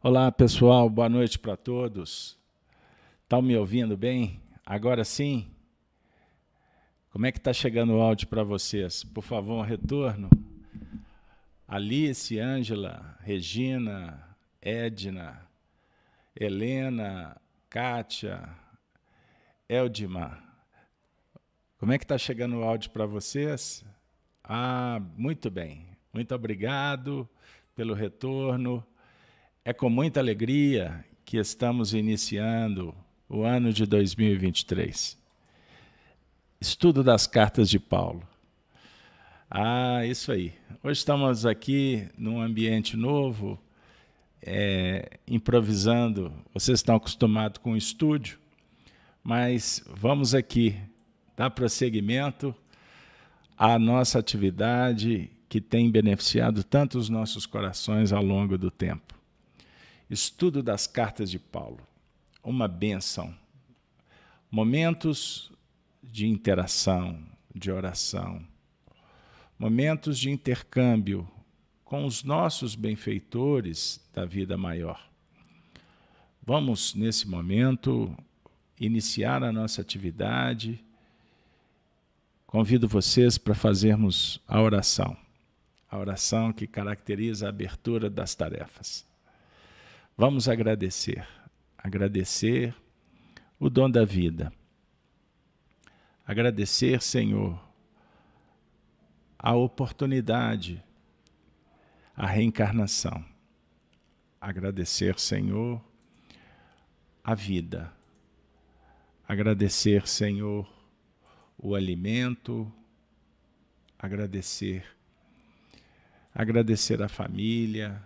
Olá, pessoal, boa noite para todos. Estão me ouvindo bem? Agora sim? Como é que está chegando o áudio para vocês? Por favor, um retorno. Alice, Ângela, Regina, Edna, Helena, Kátia, Eldima. Como é que está chegando o áudio para vocês? Ah, muito bem. Muito obrigado pelo retorno. É com muita alegria que estamos iniciando o ano de 2023. Estudo das cartas de Paulo. Ah, isso aí. Hoje estamos aqui num ambiente novo, é, improvisando. Vocês estão acostumados com o estúdio, mas vamos aqui dar prosseguimento à nossa atividade que tem beneficiado tanto os nossos corações ao longo do tempo. Estudo das cartas de Paulo. Uma benção. Momentos de interação, de oração. Momentos de intercâmbio com os nossos benfeitores da vida maior. Vamos, nesse momento, iniciar a nossa atividade. Convido vocês para fazermos a oração, a oração que caracteriza a abertura das tarefas. Vamos agradecer, agradecer o dom da vida. Agradecer, Senhor, a oportunidade, a reencarnação. Agradecer, Senhor, a vida. Agradecer, Senhor, o alimento. Agradecer. Agradecer a família,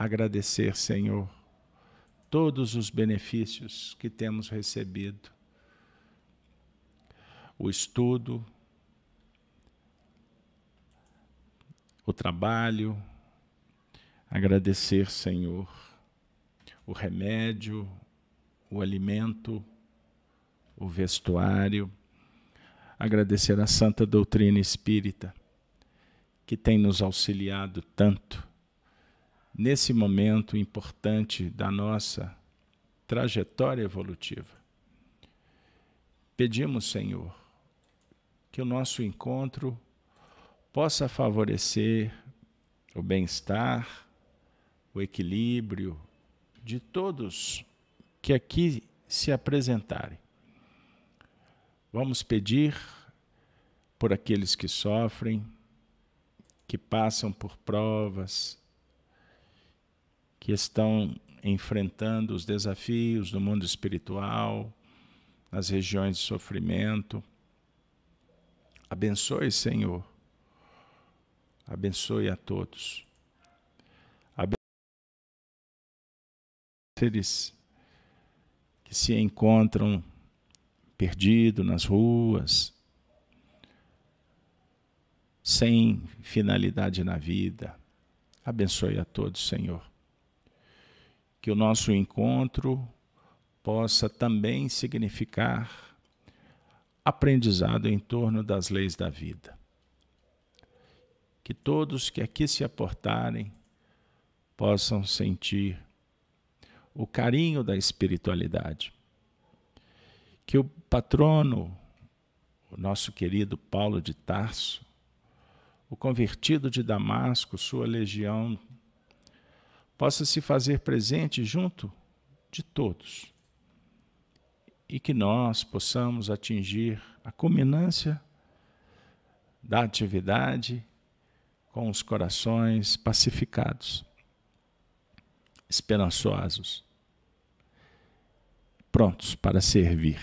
agradecer, Senhor, todos os benefícios que temos recebido. O estudo, o trabalho, agradecer, Senhor, o remédio, o alimento, o vestuário, agradecer a santa doutrina espírita que tem nos auxiliado tanto nesse momento importante da nossa trajetória evolutiva. Pedimos, Senhor, que o nosso encontro possa favorecer o bem-estar, o equilíbrio de todos que aqui se apresentarem. Vamos pedir por aqueles que sofrem, que passam por provas, que estão enfrentando os desafios do mundo espiritual, nas regiões de sofrimento. Abençoe, Senhor. Abençoe a todos. Abençoe seres que se encontram perdidos nas ruas, sem finalidade na vida. Abençoe a todos, Senhor que o nosso encontro possa também significar aprendizado em torno das leis da vida. Que todos que aqui se aportarem possam sentir o carinho da espiritualidade. Que o patrono, o nosso querido Paulo de Tarso, o convertido de Damasco, sua legião possa se fazer presente junto de todos e que nós possamos atingir a culminância da atividade com os corações pacificados, esperançosos, prontos para servir.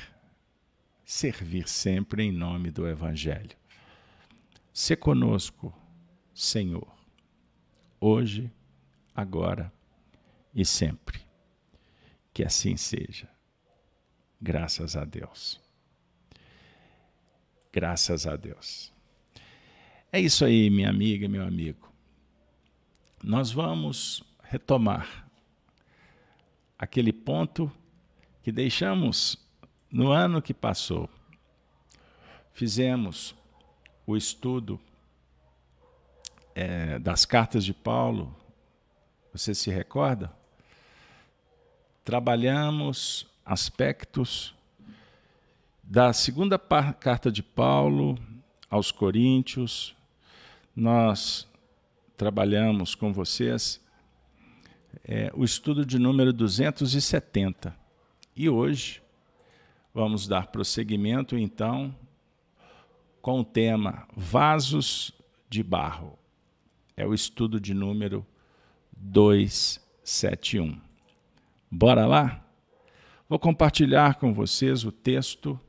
Servir sempre em nome do Evangelho. Se conosco, Senhor, hoje agora e sempre. Que assim seja. Graças a Deus. Graças a Deus. É isso aí, minha amiga meu amigo. Nós vamos retomar aquele ponto que deixamos no ano que passou. Fizemos o estudo é, das cartas de Paulo Você se recorda? Trabalhamos aspectos da segunda carta de Paulo aos Coríntios. Nós trabalhamos com vocês é, o estudo de número 270. E hoje vamos dar prosseguimento, então, com o tema Vasos de Barro. É o estudo de número 271. Bora lá? Vou compartilhar com vocês o texto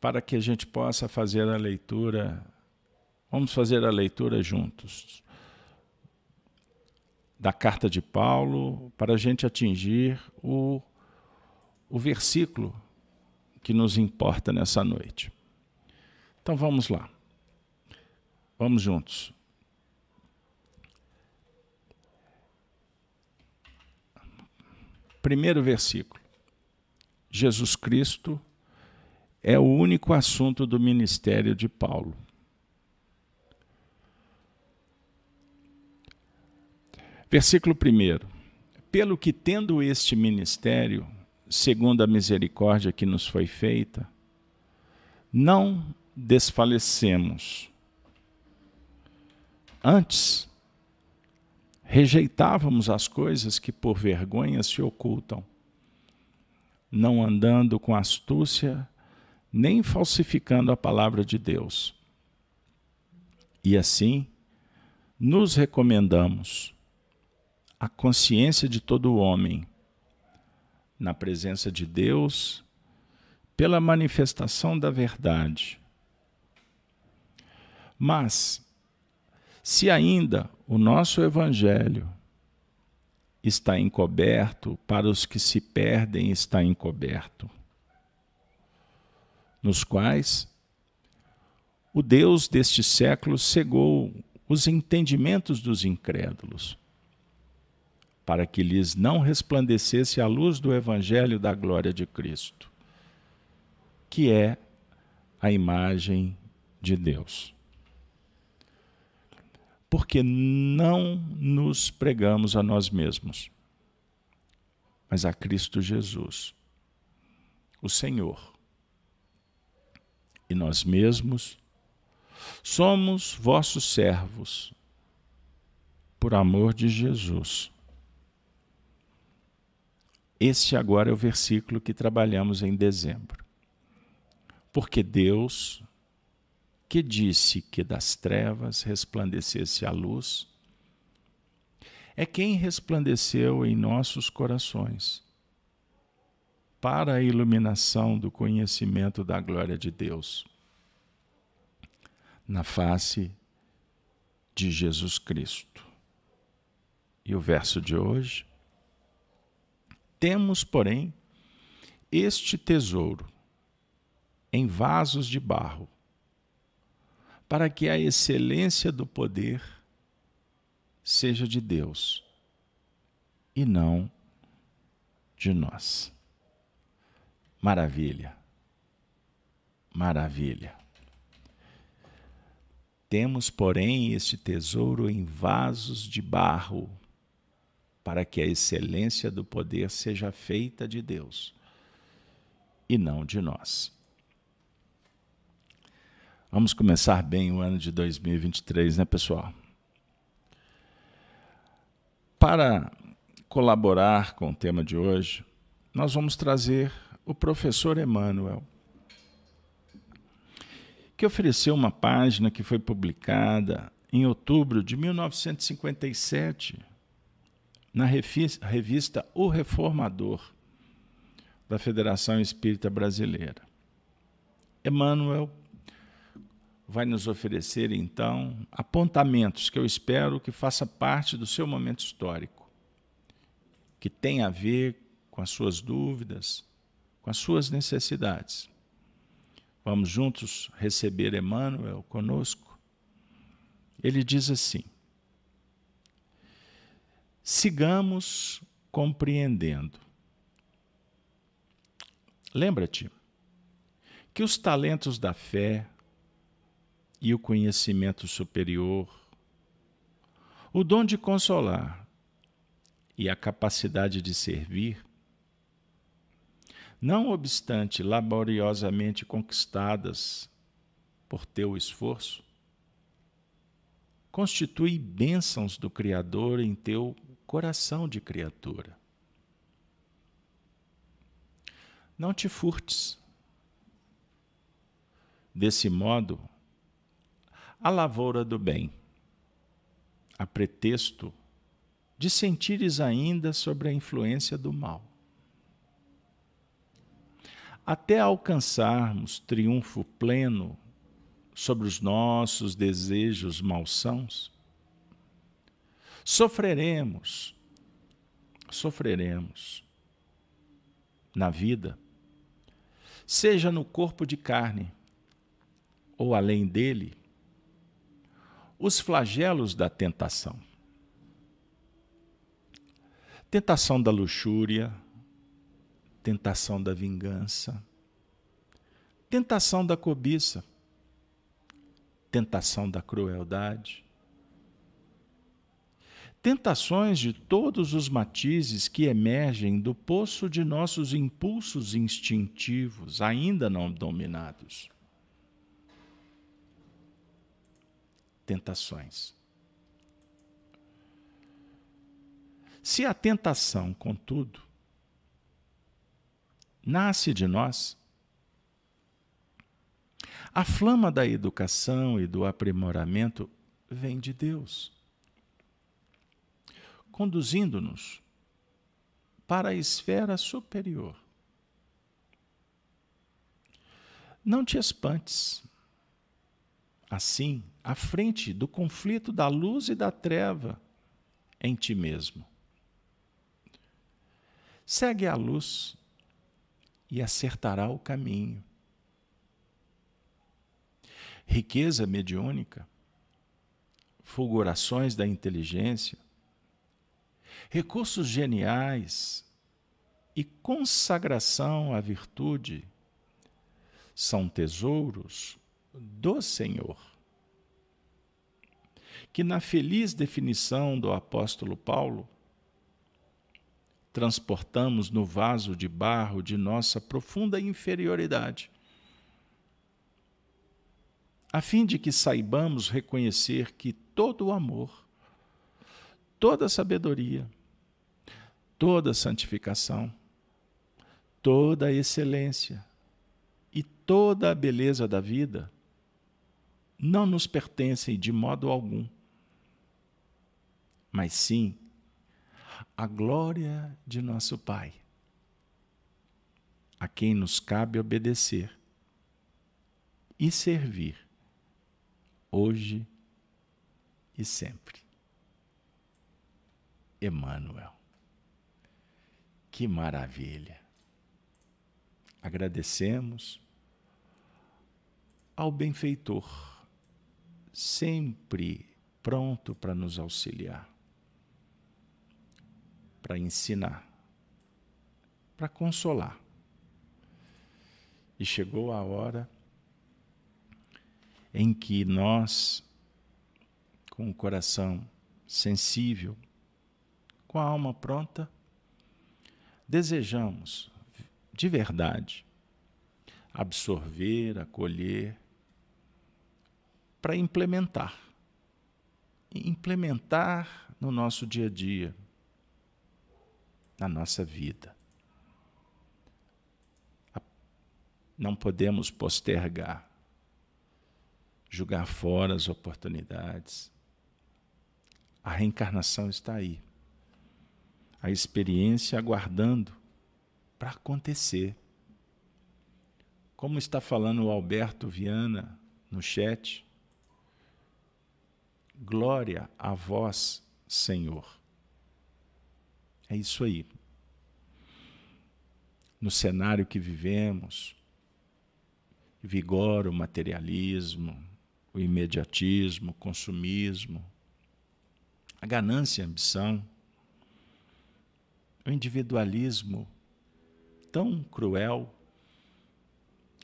para que a gente possa fazer a leitura. Vamos fazer a leitura juntos. Da carta de Paulo, para a gente atingir o, o versículo que nos importa nessa noite. Então vamos lá. Vamos juntos. Primeiro versículo. Jesus Cristo é o único assunto do ministério de Paulo. Versículo 1. Pelo que, tendo este ministério, segundo a misericórdia que nos foi feita, não desfalecemos. Antes, rejeitávamos as coisas que por vergonha se ocultam, não andando com astúcia, nem falsificando a palavra de Deus. E assim, nos recomendamos a consciência de todo homem, na presença de Deus, pela manifestação da verdade. Mas, se ainda o nosso Evangelho está encoberto, para os que se perdem está encoberto, nos quais o Deus deste século cegou os entendimentos dos incrédulos, para que lhes não resplandecesse a luz do Evangelho da glória de Cristo, que é a imagem de Deus porque não nos pregamos a nós mesmos, mas a Cristo Jesus, o Senhor. E nós mesmos somos vossos servos, por amor de Jesus. Este agora é o versículo que trabalhamos em dezembro. Porque Deus que disse que das trevas resplandecesse a luz, é quem resplandeceu em nossos corações para a iluminação do conhecimento da glória de Deus na face de Jesus Cristo. E o verso de hoje? Temos, porém, este tesouro em vasos de barro para que a excelência do poder seja de Deus e não de nós. Maravilha, maravilha. Temos, porém, este tesouro em vasos de barro, para que a excelência do poder seja feita de Deus e não de nós. Vamos começar bem o ano de 2023, né, pessoal? Para colaborar com o tema de hoje, nós vamos trazer o professor Emmanuel, que ofereceu uma página que foi publicada em outubro de 1957 na revista O Reformador da Federação Espírita Brasileira. Emmanuel vai nos oferecer, então, apontamentos que eu espero que faça parte do seu momento histórico, que tem a ver com as suas dúvidas, com as suas necessidades. Vamos juntos receber Emmanuel conosco? Ele diz assim: sigamos compreendendo. Lembra-te que os talentos da fé, e o conhecimento superior, o dom de consolar e a capacidade de servir, não obstante laboriosamente conquistadas por teu esforço, constitui bênçãos do Criador em teu coração de criatura. Não te furtes. Desse modo, a lavoura do bem, a pretexto de sentires ainda sobre a influência do mal. Até alcançarmos triunfo pleno sobre os nossos desejos malsãos, sofreremos, sofreremos na vida, seja no corpo de carne ou além dele, os flagelos da tentação. Tentação da luxúria, tentação da vingança, tentação da cobiça, tentação da crueldade, tentações de todos os matizes que emergem do poço de nossos impulsos instintivos ainda não dominados. Tentações. Se a tentação, contudo, nasce de nós, a flama da educação e do aprimoramento vem de Deus, conduzindo-nos para a esfera superior. Não te espantes. Assim, à frente do conflito da luz e da treva em ti mesmo. Segue a luz e acertará o caminho riqueza mediúnica, fulgurações da inteligência, recursos geniais e consagração à virtude são tesouros do Senhor. Que, na feliz definição do apóstolo Paulo, transportamos no vaso de barro de nossa profunda inferioridade a fim de que saibamos reconhecer que todo o amor, toda a sabedoria, toda a santificação, toda a excelência e toda a beleza da vida não nos pertencem de modo algum, mas sim a glória de nosso Pai, a quem nos cabe obedecer e servir hoje e sempre. Emmanuel. Que maravilha! Agradecemos ao benfeitor, sempre pronto para nos auxiliar, para ensinar, para consolar. E chegou a hora em que nós, com o coração sensível, com a alma pronta, desejamos de verdade absorver, acolher, para implementar. Implementar no nosso dia a dia, na nossa vida. Não podemos postergar jogar fora as oportunidades. A reencarnação está aí. A experiência aguardando para acontecer. Como está falando o Alberto Viana no chat, glória a vós, Senhor. É isso aí. No cenário que vivemos, vigora o materialismo, o imediatismo, o consumismo, a ganância, a ambição, o individualismo tão cruel,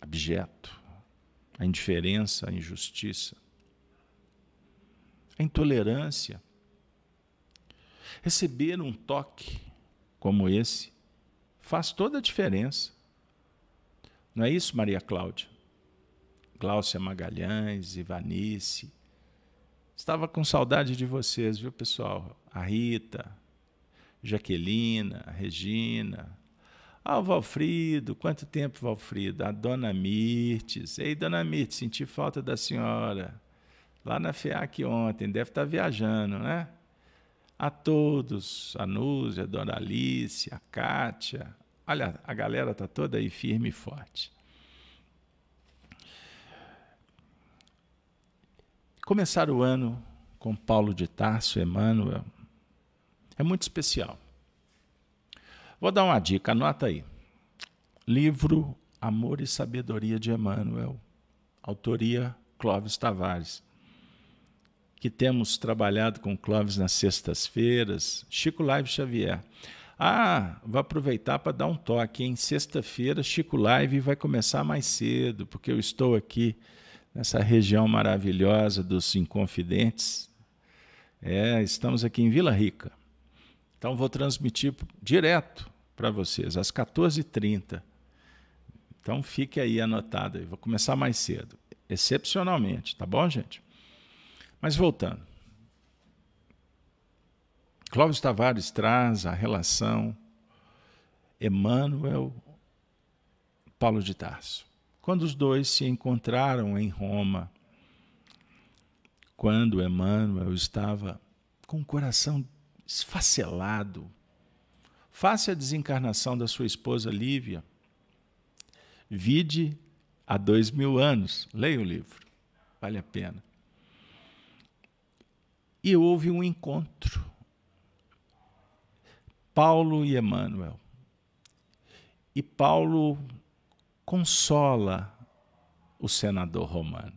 abjeto, a indiferença, a injustiça, a intolerância. Receber um toque como esse faz toda a diferença. Não é isso, Maria Cláudia? Gláucia Magalhães, Ivanice. Estava com saudade de vocês, viu, pessoal? A Rita, Jaquelina, a Regina. Ah, o Valfrido, quanto tempo, Valfrido? A dona Mirtes. Ei, dona Mirtes, senti falta da senhora. Lá na FEAC ontem, deve estar viajando, né? A todos, a Núzia, a dona Alice, a Kátia. Olha, a galera está toda aí firme e forte. Começar o ano com Paulo de Tarso, Emmanuel, é muito especial. Vou dar uma dica, anota aí. Livro Amor e Sabedoria de Emmanuel, autoria Clóvis Tavares, que temos trabalhado com Clóvis nas sextas-feiras, Chico Live Xavier. Ah, vou aproveitar para dar um toque. Em sexta-feira, Chico Live vai começar mais cedo, porque eu estou aqui nessa região maravilhosa dos Inconfidentes. É, estamos aqui em Vila Rica. Então vou transmitir direto para vocês, às 14h30. Então fique aí anotado. Vou começar mais cedo, excepcionalmente, tá bom, gente? Mas voltando. Clóvis Tavares traz a relação Emmanuel Paulo de Tarso. Quando os dois se encontraram em Roma, quando Emmanuel estava com o coração esfacelado. Face a desencarnação da sua esposa Lívia. Vide há dois mil anos. Leia o livro, vale a pena. E houve um encontro. Paulo e Emmanuel. E Paulo consola o senador romano.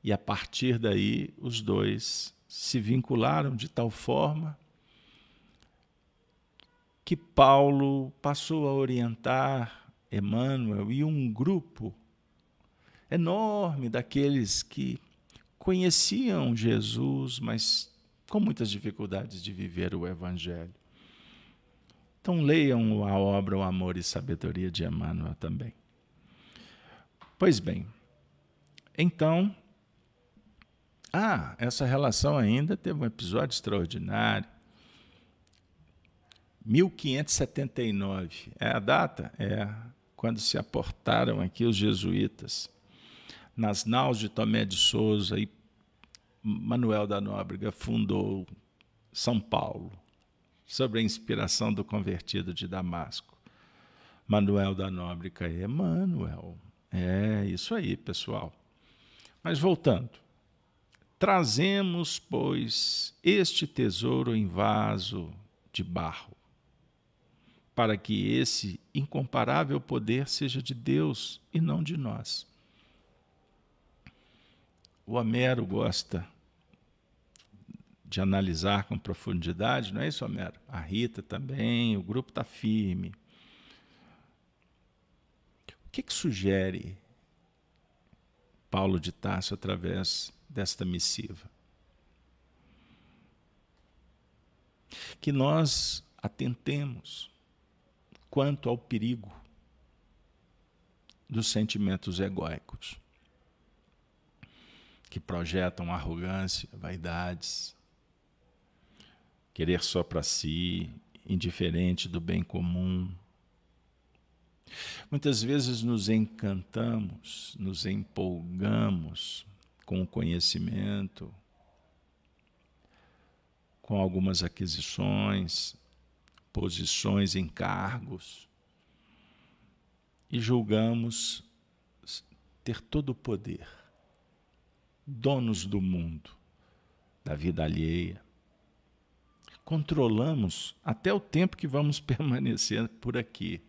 E a partir daí, os dois se vincularam de tal forma que Paulo passou a orientar Emmanuel e um grupo enorme daqueles que conheciam Jesus, mas com muitas dificuldades de viver o Evangelho. Então leiam a obra O Amor e Sabedoria de Emmanuel também. Pois bem, então ah, essa relação ainda teve um episódio extraordinário. 1579 é a data? É quando se aportaram aqui os jesuítas nas naus de Tomé de Souza e Manuel da Nóbrega fundou São Paulo, sob a inspiração do convertido de Damasco. Manuel da Nóbrega é Emmanuel. É isso aí, pessoal. Mas voltando. Trazemos, pois, este tesouro em vaso de barro, para que esse incomparável poder seja de Deus e não de nós. O Homero gosta de analisar com profundidade, não é isso, Homero? A Rita também, o grupo está firme. O que, que sugere Paulo de Tarso através desta missiva. Que nós atentemos quanto ao perigo dos sentimentos egóicos, que projetam arrogância, vaidades, querer só para si, indiferente do bem comum. Muitas vezes nos encantamos, nos empolgamos com o conhecimento, com algumas aquisições, posições em cargos, e julgamos ter todo o poder, donos do mundo, da vida alheia. Controlamos até o tempo que vamos permanecer por aqui.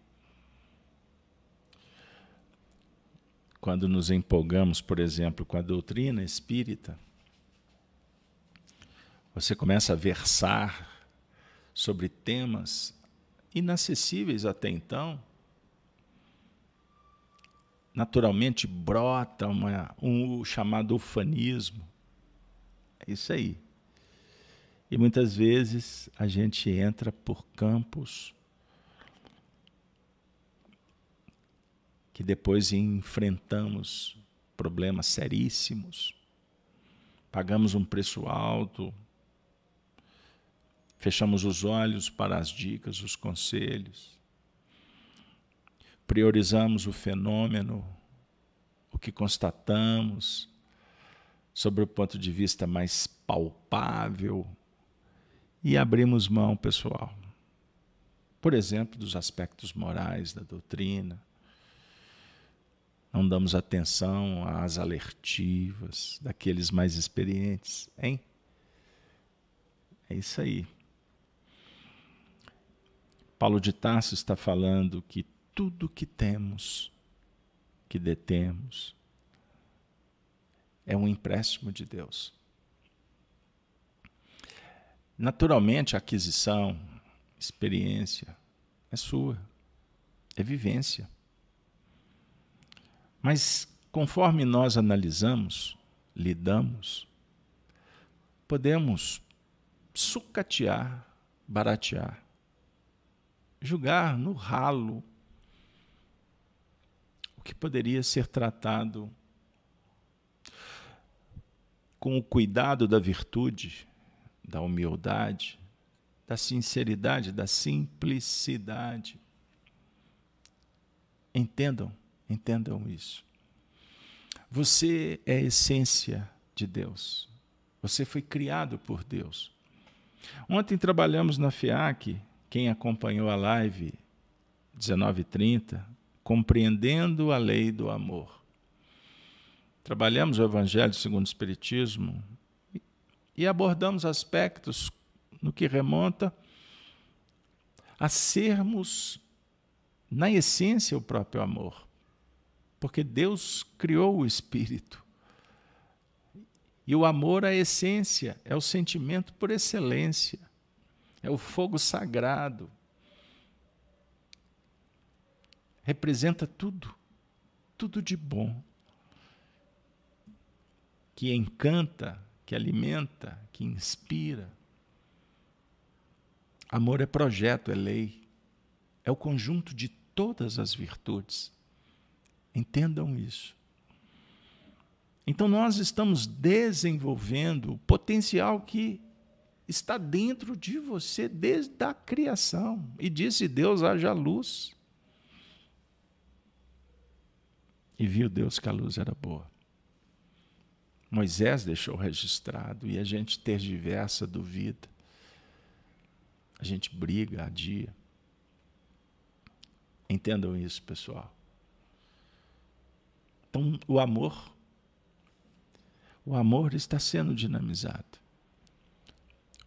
quando nos empolgamos, por exemplo, com a doutrina espírita, você começa a versar sobre temas inacessíveis até então, naturalmente brota uma, um chamado ufanismo. É isso aí. E muitas vezes a gente entra por campos que depois enfrentamos problemas seríssimos, pagamos um preço alto, fechamos os olhos para as dicas, os conselhos, priorizamos o fenômeno, o que constatamos, sobre o ponto de vista mais palpável, e abrimos mão, pessoal, por exemplo, dos aspectos morais da doutrina, não damos atenção às alertivas daqueles mais experientes, hein? É isso aí. Paulo de Tarso está falando que tudo que temos, que detemos, é um empréstimo de Deus. Naturalmente, a aquisição, experiência, é sua, é vivência. Mas conforme nós analisamos, lidamos, podemos sucatear, baratear, julgar no ralo que poderia ser tratado com o cuidado da virtude, da humildade, da sinceridade, da simplicidade. Entendam Entendam isso. Você é a essência de Deus. Você foi criado por Deus. Ontem trabalhamos na FIAC, quem acompanhou a live 1930, compreendendo a lei do amor. Trabalhamos o Evangelho segundo o Espiritismo e abordamos aspectos no que remonta a sermos, na essência, o próprio amor. Porque Deus criou o espírito. E o amor, a essência, é o sentimento por excelência, é o fogo sagrado. Representa tudo, tudo de bom, que encanta, que alimenta, que inspira. Amor é projeto, é lei, é o conjunto de todas as virtudes. Entendam isso. Então, nós estamos desenvolvendo o potencial que está dentro de você desde a criação. E disse Deus: haja luz. E viu Deus que a luz era boa. Moisés deixou registrado e a gente tergiversa, duvida. A gente briga, adia. Entendam isso, pessoal. Então, o amor, o amor está sendo dinamizado.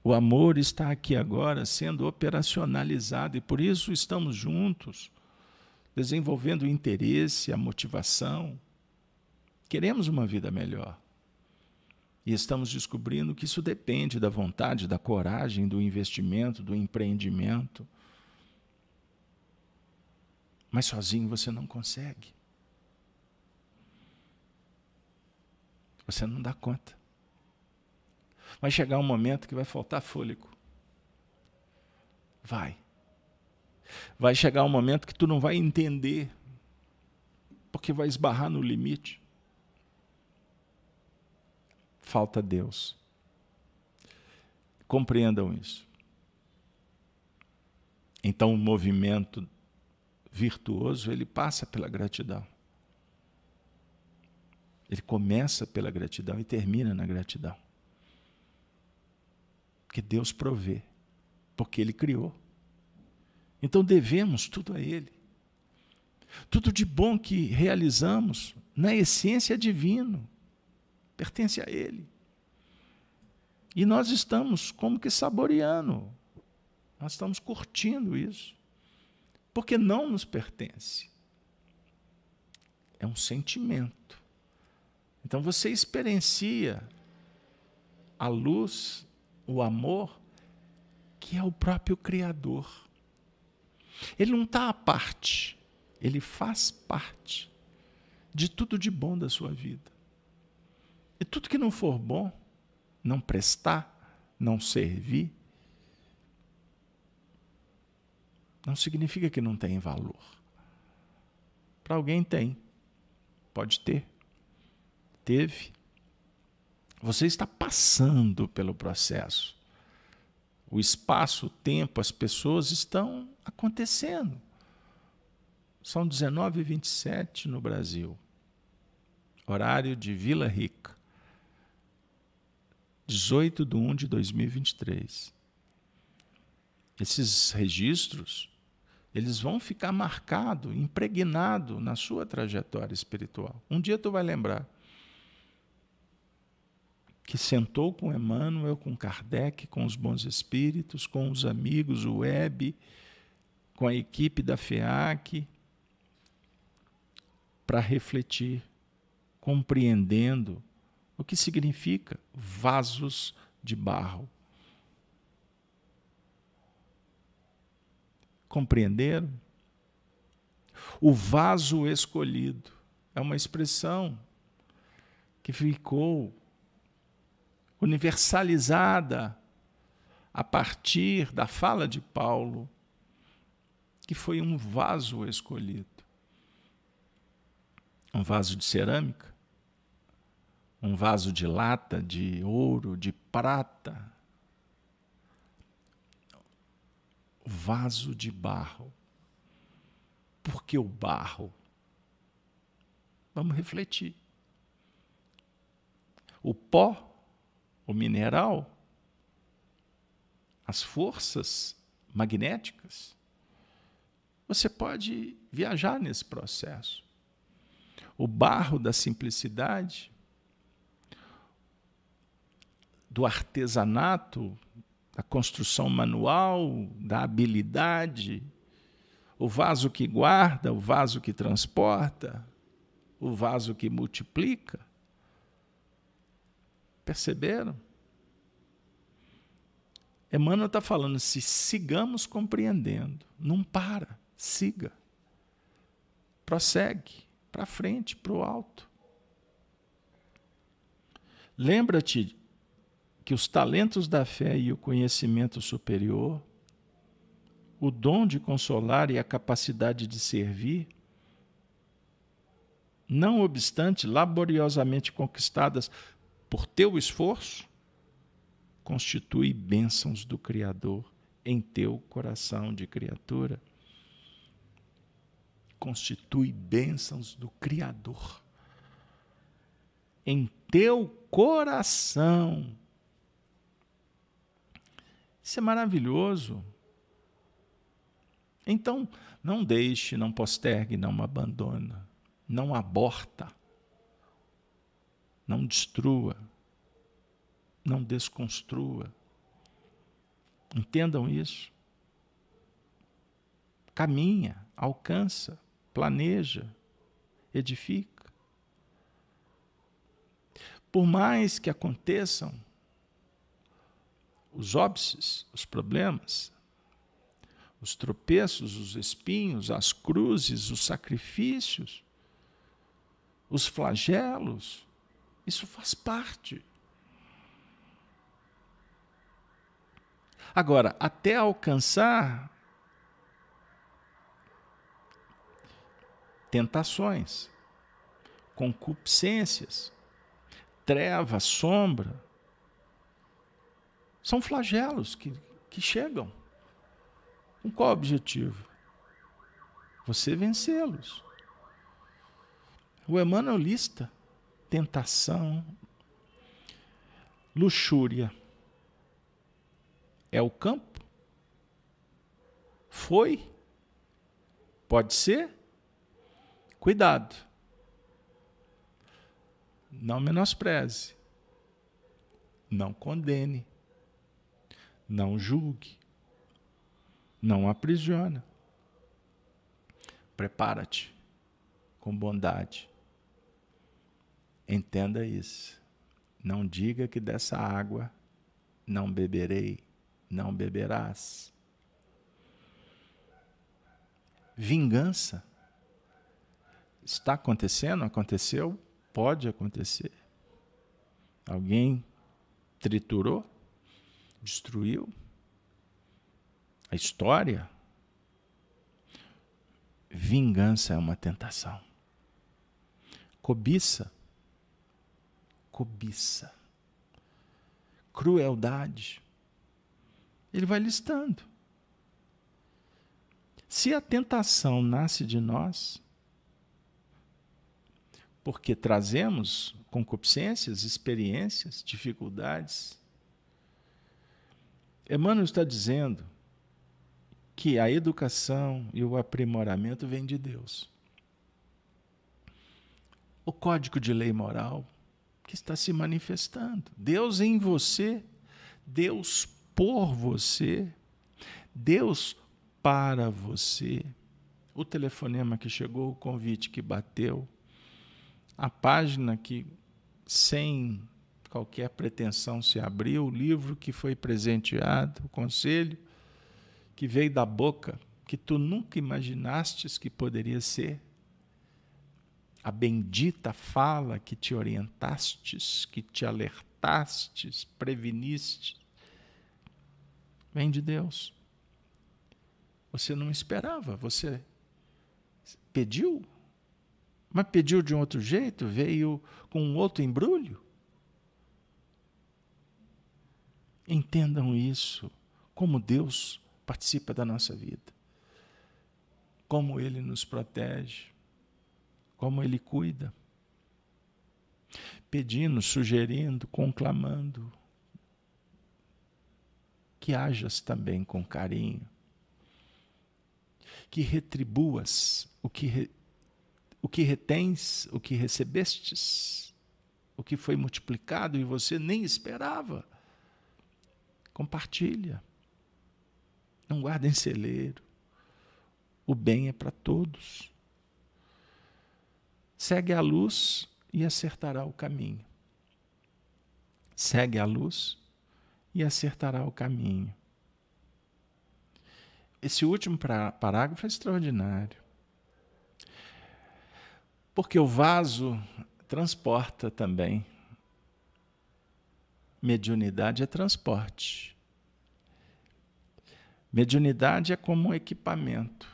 O amor está aqui agora sendo operacionalizado e por isso estamos juntos, desenvolvendo o interesse, a motivação. Queremos uma vida melhor. E estamos descobrindo que isso depende da vontade, da coragem, do investimento, do empreendimento. Mas sozinho você não consegue. Você não dá conta. Vai chegar um momento que vai faltar fôlego. Vai. Vai chegar um momento que tu não vai entender, porque vai esbarrar no limite. Falta Deus. Compreendam isso. Então o movimento virtuoso, ele passa pela gratidão. Ele começa pela gratidão e termina na gratidão. Porque Deus provê, porque Ele criou. Então devemos tudo a Ele. Tudo de bom que realizamos, na essência divino, pertence a Ele. E nós estamos como que saboreando, nós estamos curtindo isso, porque não nos pertence. É um sentimento. Então você experiencia a luz, o amor, que é o próprio Criador. Ele não está à parte, ele faz parte de tudo de bom da sua vida. E tudo que não for bom, não prestar, não servir, não significa que não tem valor. Para alguém tem. Pode ter. Teve. Você está passando pelo processo. O espaço, o tempo, as pessoas estão acontecendo. São 19h27 no Brasil. Horário de Vila Rica. 18 de 1 de 2023. Esses registros, eles vão ficar marcados, impregnados na sua trajetória espiritual. Um dia tu vai lembrar que sentou com Emmanuel, com Kardec, com os bons espíritos, com os amigos, o Web, com a equipe da FEAC, para refletir, compreendendo o que significa vasos de barro. Compreenderam? O vaso escolhido é uma expressão que ficou universalizada a partir da fala de Paulo, que foi um vaso escolhido. Um vaso de cerâmica, um vaso de lata, de ouro, de prata, vaso de barro. Por que o barro? Vamos refletir. O pó o mineral, as forças magnéticas, você pode viajar nesse processo. O barro da simplicidade, do artesanato, da construção manual, da habilidade, o vaso que guarda, o vaso que transporta, o vaso que multiplica. Perceberam? Emmanuel está falando, se sigamos compreendendo, não para, siga. Prossegue para frente, para o alto. Lembra-te que os talentos da fé e o conhecimento superior, o dom de consolar e a capacidade de servir, não obstante laboriosamente conquistadas por teu esforço, constitui bênçãos do Criador em teu coração de criatura. Constitui bênçãos do Criador em teu coração. Isso é maravilhoso. Então, não deixe, não postergue, não abandona, não aborta não destrua, não desconstrua. Entendam isso. Caminha, alcança, planeja, edifica. Por mais que aconteçam os óbices, os problemas, os tropeços, os espinhos, as cruzes, os sacrifícios, os flagelos, isso faz parte. Agora, até alcançar tentações, concupiscências, treva, sombra, são flagelos que, que chegam. Com qual objetivo? Você vencê-los. O Emmanuel lista tentação, luxúria. É o campo? Foi? Pode ser? Cuidado. Não menospreze. Não condene. Não julgue. Não aprisiona. Prepara-te com bondade Entenda isso. Não diga que dessa água não beberei, não beberás. Vingança. Está acontecendo? Aconteceu? Pode acontecer. Alguém triturou? destruiu a história. Vingança é uma tentação. Cobiça. Cobiça. Crueldade. Ele vai listando. Se a tentação nasce de nós, porque trazemos concupiscências, experiências, dificuldades. Emmanuel está dizendo que a educação e o aprimoramento vêm de Deus. O código de lei moral que está se manifestando. Deus em você, Deus por você, Deus para você. O telefonema que chegou, o convite que bateu, a página que, sem qualquer pretensão, se abriu, o livro que foi presenteado, o conselho que veio da boca que tu nunca imaginastes que poderia ser, a bendita fala que te orientastes, que te alertastes, previniste, vem de Deus. Você não esperava, você pediu, mas pediu de um outro jeito, veio com um outro embrulho. Entendam isso, como Deus participa da nossa vida, como Ele nos protege, como Ele cuida, pedindo, sugerindo, conclamando, que hajas também com carinho, que retribuas o que o que retens, o que recebestes, o que foi multiplicado e você nem esperava. Compartilha. Não guarda em celeiro. O bem é para todos. Segue a luz e acertará o caminho. Segue a luz e acertará o caminho. Esse último parágrafo é extraordinário. Porque o vaso transporta também. Mediunidade é transporte. Mediunidade é como um equipamento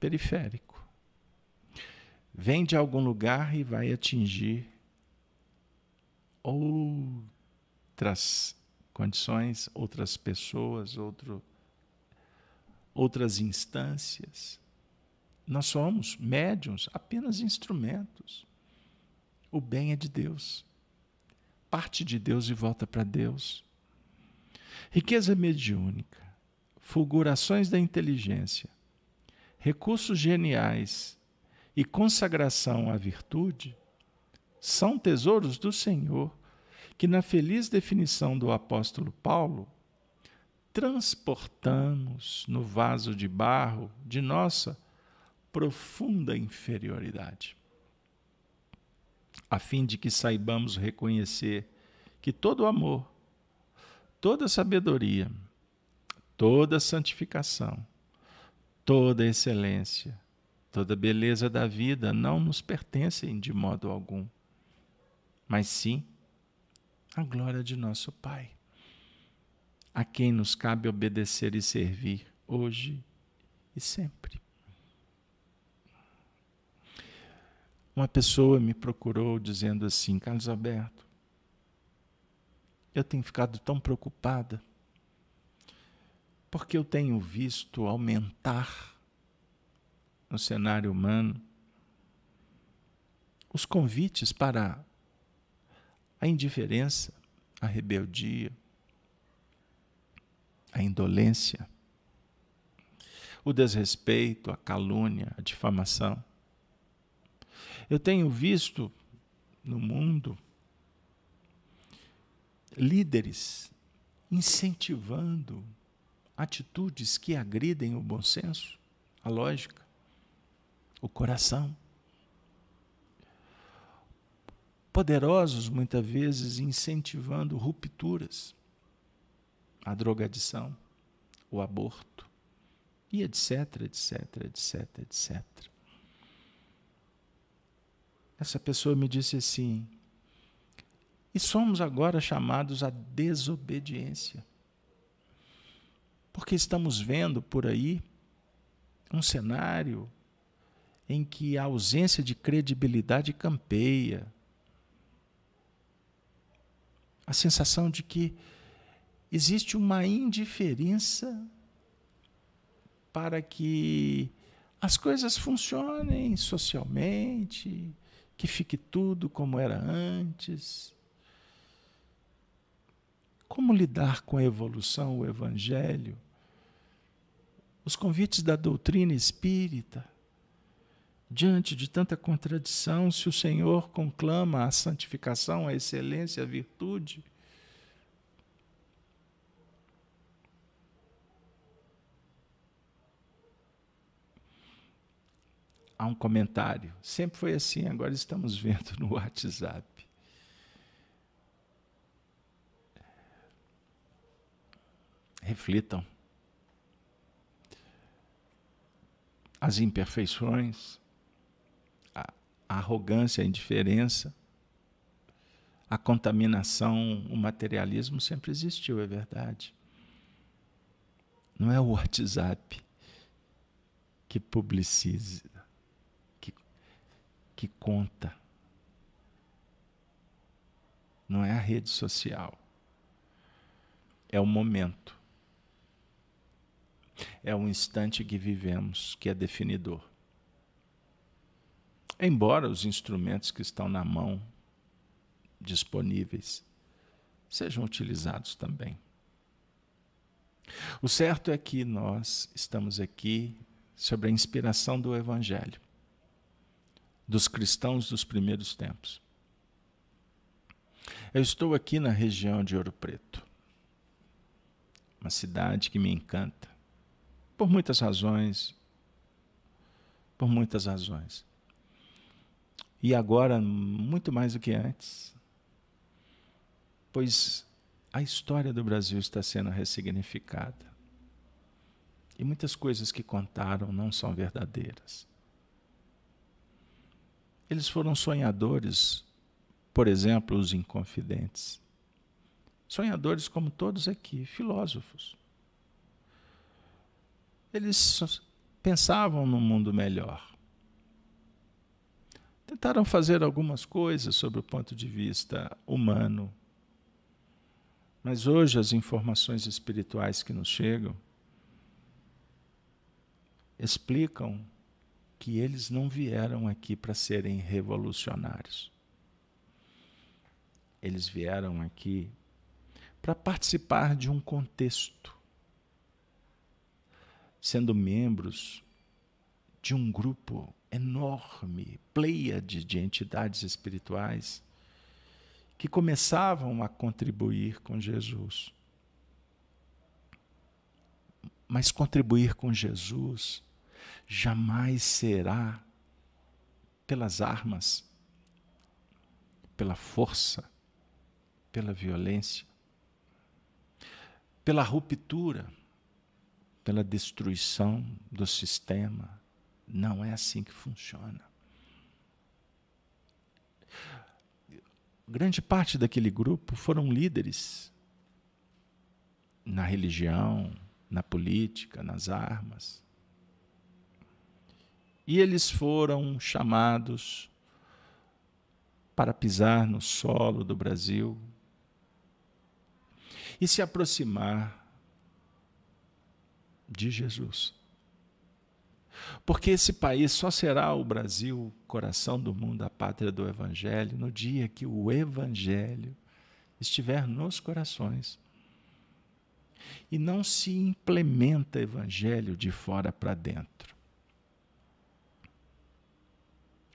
periférico. Vem de algum lugar e vai atingir outras condições, outras pessoas, outro, outras instâncias. Nós somos médiums, apenas instrumentos. O bem é de Deus. Parte de Deus e volta para Deus. Riqueza mediúnica, fulgurações da inteligência, recursos geniais e consagração à virtude são tesouros do Senhor que, na feliz definição do apóstolo Paulo, transportamos no vaso de barro de nossa profunda inferioridade, a fim de que saibamos reconhecer que todo amor, toda sabedoria, toda santificação, toda excelência, toda beleza da vida não nos pertencem de modo algum, mas sim a glória de nosso Pai, a quem nos cabe obedecer e servir hoje e sempre. Uma pessoa me procurou dizendo assim: Carlos Alberto, eu tenho ficado tão preocupada porque eu tenho visto aumentar no cenário humano os convites para a indiferença, a rebeldia, a indolência, o desrespeito, a calúnia, a difamação. Eu tenho visto no mundo líderes incentivando atitudes que agridem o bom senso, a lógica, o coração. Poderosos, muitas vezes, incentivando rupturas, a drogadição, o aborto, e etc, etc, etc, etc. Essa pessoa me disse assim: e somos agora chamados à desobediência. Porque estamos vendo por aí um cenário em que a ausência de credibilidade campeia. A sensação de que existe uma indiferença para que as coisas funcionem socialmente, que fique tudo como era antes. Como lidar com a evolução, o Evangelho, os convites da doutrina espírita? Diante de tanta contradição, se o Senhor conclama a santificação, a excelência, a virtude, há um comentário. Sempre foi assim, agora estamos vendo no WhatsApp. Reflitam. As imperfeições, a arrogância, a indiferença, a contaminação, o materialismo sempre existiu, é verdade. Não é o WhatsApp que publiciza, que conta. Não é a rede social. É o momento. É o instante que vivemos que é definidor. Embora os instrumentos que estão na mão disponíveis sejam utilizados também. O certo é que nós estamos aqui sobre a inspiração do Evangelho dos cristãos dos primeiros tempos. Eu estou aqui na região de Ouro Preto, uma cidade que me encanta, por muitas razões, por muitas razões. E agora, muito mais do que antes, pois a história do Brasil está sendo ressignificada. E muitas coisas que contaram não são verdadeiras. Eles foram sonhadores, por exemplo, os inconfidentes. Sonhadores como todos aqui, filósofos. Eles pensavam num mundo melhor. Tentaram fazer algumas coisas sobre o ponto de vista humano. Mas hoje as informações espirituais que nos chegam explicam que eles não vieram aqui para serem revolucionários. Eles vieram aqui para participar de um contexto, sendo membros de um grupo enorme, pleiade de entidades espirituais que começavam a contribuir com Jesus. Mas contribuir com Jesus jamais será pelas armas, pela força, pela violência, pela ruptura, pela destruição do sistema. Não é assim que funciona. Grande parte daquele grupo foram líderes na religião, na política, nas armas. E eles foram chamados para pisar no solo do Brasil e se aproximar de Jesus. Porque esse país só será o Brasil, coração do mundo, a pátria do Evangelho, no dia que o Evangelho estiver nos corações. E não se implementa Evangelho de fora para dentro.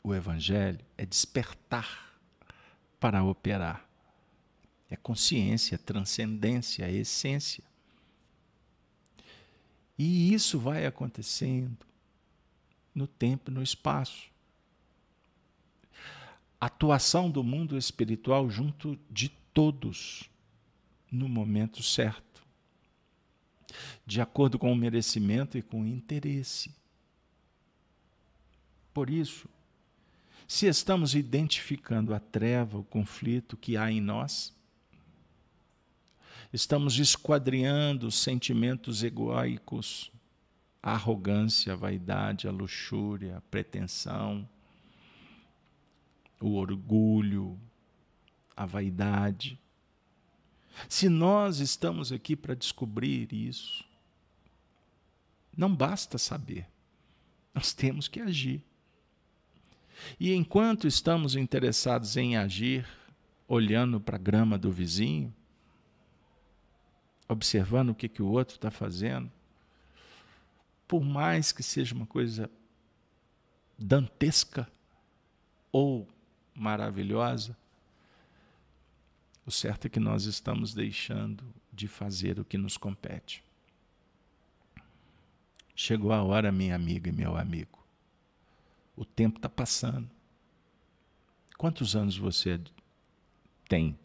o Evangelho é despertar para operar. É consciência, é transcendência, é essência. E isso vai acontecendo no tempo e no espaço. Atuação do mundo espiritual junto de todos no momento certo, de acordo com o merecimento e com o interesse. Por isso, se estamos identificando a treva, o conflito que há em nós, Estamos esquadriando sentimentos egóicos, a arrogância, a vaidade, a luxúria, a pretensão, o orgulho, a vaidade. Se nós estamos aqui para descobrir isso, não basta saber, nós temos que agir. E enquanto estamos interessados em agir, olhando para a grama do vizinho, observando o que, que o outro está fazendo, por mais que seja uma coisa dantesca ou maravilhosa, o certo é que nós estamos deixando de fazer o que nos compete. Chegou a hora, minha amiga e meu amigo. O tempo está passando. Quantos anos você tem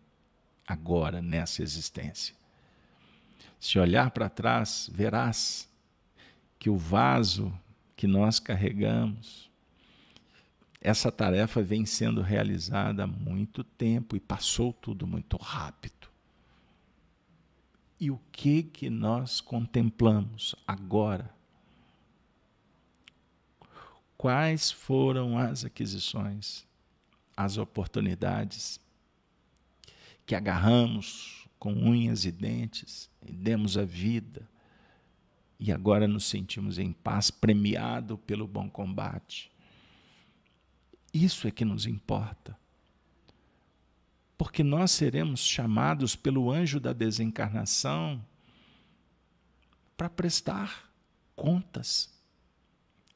agora nessa existência? Se olhar para trás, verás que o vaso que nós carregamos, essa tarefa vem sendo realizada há muito tempo e passou tudo muito rápido. E o que que nós contemplamos agora? Quais foram as aquisições, as oportunidades que agarramos com unhas e dentes e demos a vida e agora nos sentimos em paz, premiado pelo bom combate? Isso é que nos importa. Porque nós seremos chamados pelo anjo da desencarnação para prestar contas.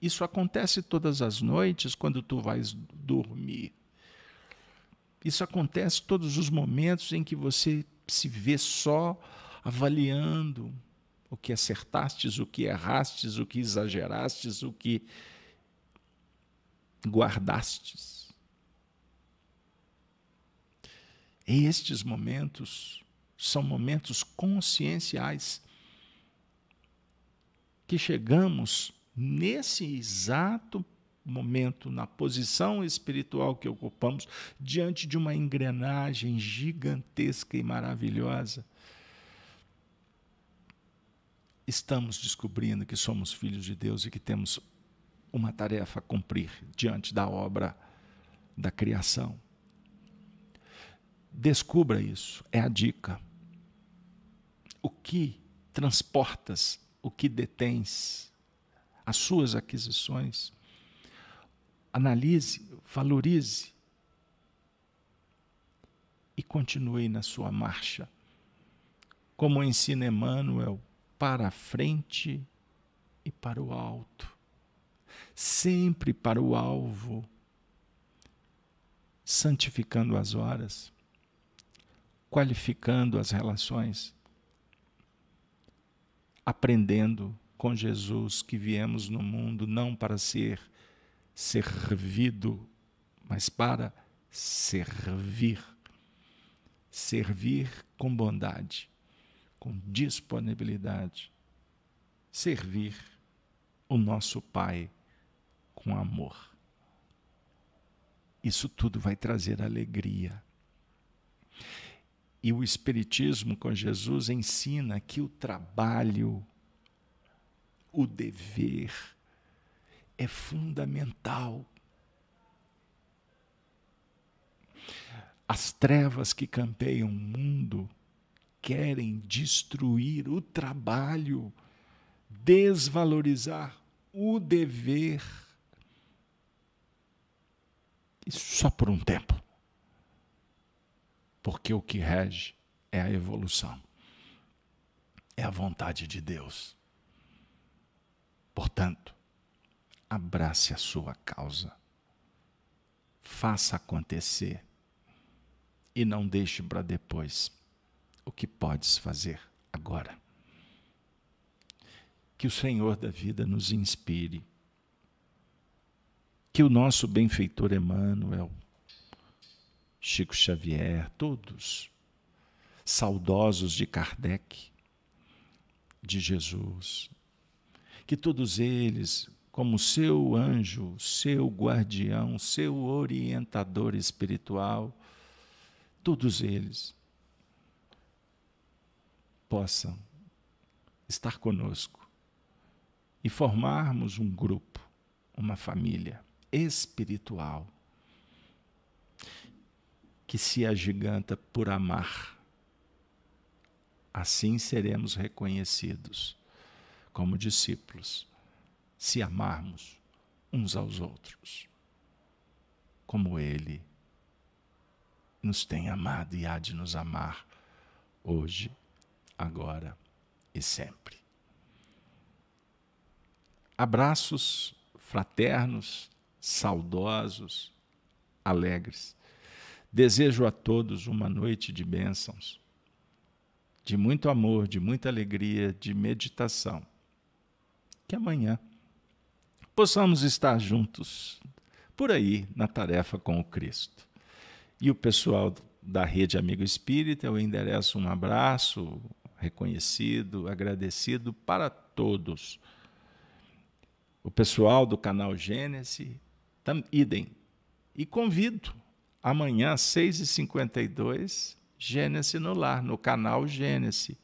Isso acontece todas as noites quando tu vais dormir. Isso acontece todos os momentos em que você se vê só avaliando o que acertastes, o que errastes, o que exagerastes, o que guardastes. Estes momentos são momentos conscienciais que chegamos nesse exato momento, na posição espiritual que ocupamos, diante de uma engrenagem gigantesca e maravilhosa. Estamos descobrindo que somos filhos de Deus e que temos uma tarefa a cumprir diante da obra da criação. Descubra isso, é a dica. O que transportas, o que detens, as suas aquisições. Analise, valorize e continue na sua marcha. Como ensina Emmanuel, para a frente e para o alto sempre para o alvo, santificando as horas, qualificando as relações, aprendendo com Jesus que viemos no mundo não para ser servido, mas para servir. Servir com bondade, com disponibilidade. Servir o nosso Pai com amor. Isso tudo vai trazer alegria. E o Espiritismo com Jesus ensina que o trabalho, o dever, é fundamental. As trevas que campeiam o mundo querem destruir o trabalho, desvalorizar o dever só por um tempo. Porque o que rege é a evolução, é a vontade de Deus. Portanto, abrace a sua causa, faça acontecer e não deixe para depois o que podes fazer agora. Que o Senhor da vida nos inspire que o nosso benfeitor Emmanuel, Chico Xavier, todos saudosos de Kardec, de Jesus, que todos eles, como seu anjo, seu guardião, seu orientador espiritual, todos eles possam estar conosco e formarmos um grupo, uma família espiritual que se agiganta por amar. Assim seremos reconhecidos como discípulos, se amarmos uns aos outros, como Ele nos tem amado e há de nos amar hoje, agora e sempre. Abraços fraternos, saudosos, alegres. Desejo a todos uma noite de bênçãos, de muito amor, de muita alegria, de meditação. Que amanhã possamos estar juntos por aí na tarefa com o Cristo. E o pessoal da Rede Amigo Espírita, eu endereço um abraço reconhecido, agradecido para todos. O pessoal do canal Gênesis, idem. E convido, amanhã às 6h52, Gênesis no Lar, no canal Gênesis.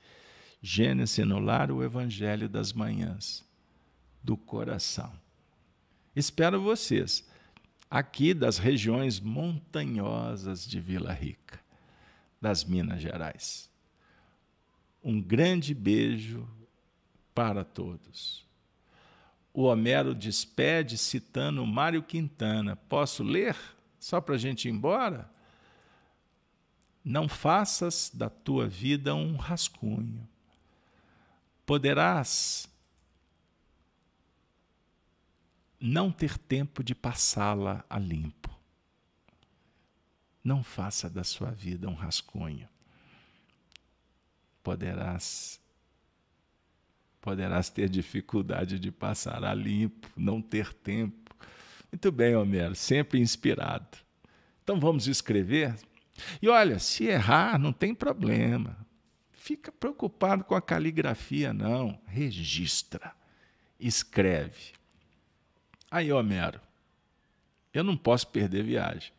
Gênesis no Lar, o Evangelho das Manhãs, do coração. Espero vocês aqui das regiões montanhosas de Vila Rica, das Minas Gerais. Um grande beijo para todos. O Homero despede citando Mário Quintana. Posso ler? Só para a gente ir embora? Não faças da tua vida um rascunho. Poderás não ter tempo de passá-la a limpo. Não faça da sua vida um rascunho. Poderás poderás ter dificuldade de passar a limpo, não ter tempo. Muito bem, Homero, sempre inspirado. Então vamos escrever. E olha, se errar, não tem problema. Fica preocupado com a caligrafia, não. Registra, escreve. Aí, Homero, eu não posso perder viagem.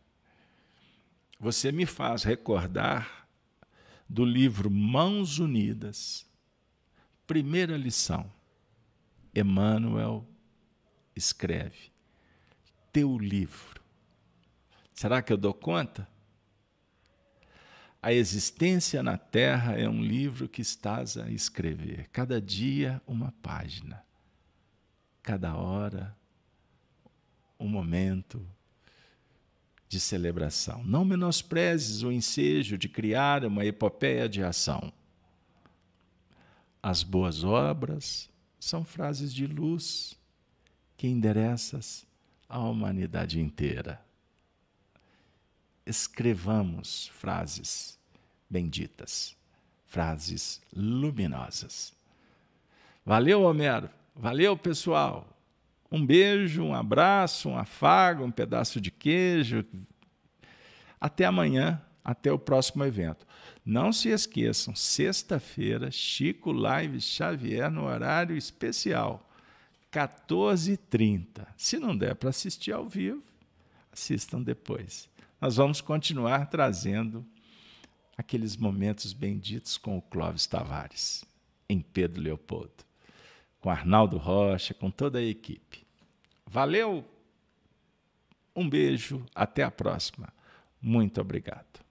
Você me faz recordar do livro Mãos Unidas. Primeira lição. Emmanuel escreve: Teu livro. Será que eu dou conta? A existência na Terra é um livro que estás a escrever, cada dia uma página, cada hora um momento de celebração. Não menosprezes o ensejo de criar uma epopeia de ação. As boas obras são frases de luz que endereças à humanidade inteira. Escrevamos frases benditas, frases luminosas. Valeu, Homero. Valeu, pessoal. Um beijo, um abraço, um afago, um pedaço de queijo. Até amanhã, até o próximo evento. Não se esqueçam, sexta-feira, Chico Live Xavier no horário especial, 14h30. Se não der para assistir ao vivo, assistam depois. Nós vamos continuar trazendo aqueles momentos benditos com o Clóvis Tavares, em Pedro Leopoldo, com Arnaldo Rocha, com toda a equipe. Valeu, um beijo, até a próxima. Muito obrigado.